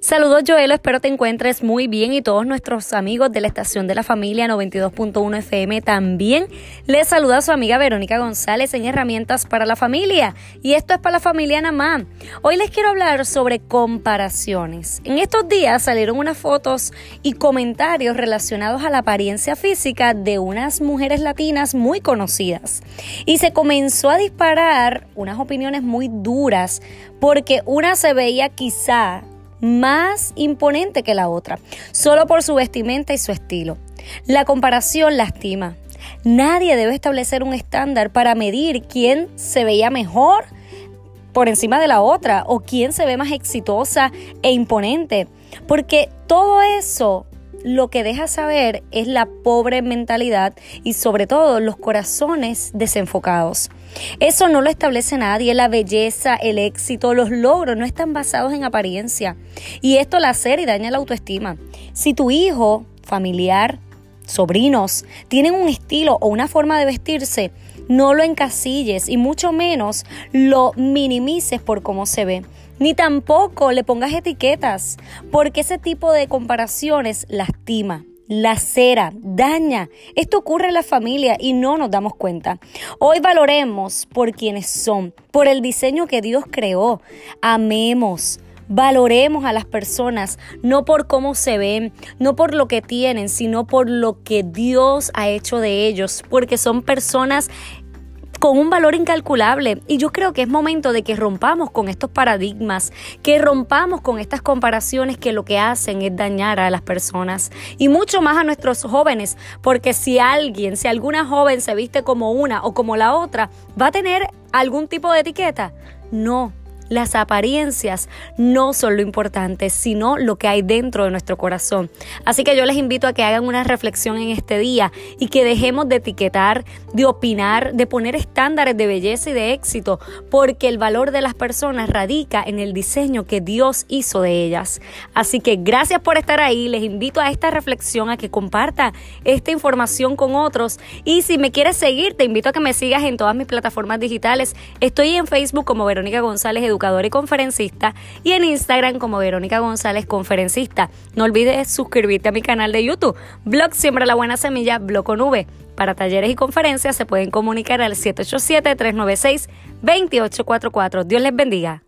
Saludos Joelo, espero te encuentres muy bien y todos nuestros amigos de la estación de la familia 92.1 FM también. Les saluda su amiga Verónica González en Herramientas para la Familia y esto es para la familia Namá. Hoy les quiero hablar sobre comparaciones. En estos días salieron unas fotos y comentarios relacionados a la apariencia física de unas mujeres latinas muy conocidas y se comenzó a disparar unas opiniones muy duras porque una se veía quizá más imponente que la otra, solo por su vestimenta y su estilo. La comparación lastima. Nadie debe establecer un estándar para medir quién se veía mejor por encima de la otra o quién se ve más exitosa e imponente, porque todo eso lo que deja saber es la pobre mentalidad y sobre todo los corazones desenfocados. Eso no lo establece nadie, la belleza, el éxito, los logros no están basados en apariencia. Y esto la y daña la autoestima. Si tu hijo, familiar, sobrinos, tienen un estilo o una forma de vestirse, no lo encasilles y mucho menos lo minimices por cómo se ve. Ni tampoco le pongas etiquetas, porque ese tipo de comparaciones lastima lacera, daña. Esto ocurre en la familia y no nos damos cuenta. Hoy valoremos por quienes son, por el diseño que Dios creó. Amemos. Valoremos a las personas, no por cómo se ven, no por lo que tienen, sino por lo que Dios ha hecho de ellos, porque son personas con un valor incalculable. Y yo creo que es momento de que rompamos con estos paradigmas, que rompamos con estas comparaciones que lo que hacen es dañar a las personas y mucho más a nuestros jóvenes, porque si alguien, si alguna joven se viste como una o como la otra, va a tener algún tipo de etiqueta. No, las apariencias no son lo importante, sino lo que hay dentro de nuestro corazón. Así que yo les invito a que hagan una reflexión en este día y que dejemos de etiquetar, de opinar, de poner estándares de belleza y de éxito, porque el valor de las personas radica en el diseño que Dios hizo de ellas. Así que gracias por estar ahí, les invito a esta reflexión, a que comparta esta información con otros y si me quieres seguir, te invito a que me sigas en todas mis plataformas digitales. Estoy en Facebook como Verónica González Educación y conferencista, y en Instagram como Verónica González Conferencista. No olvides suscribirte a mi canal de YouTube, Blog Siembra la Buena Semilla, Blog con. Para talleres y conferencias se pueden comunicar al 787-396-2844. Dios les bendiga.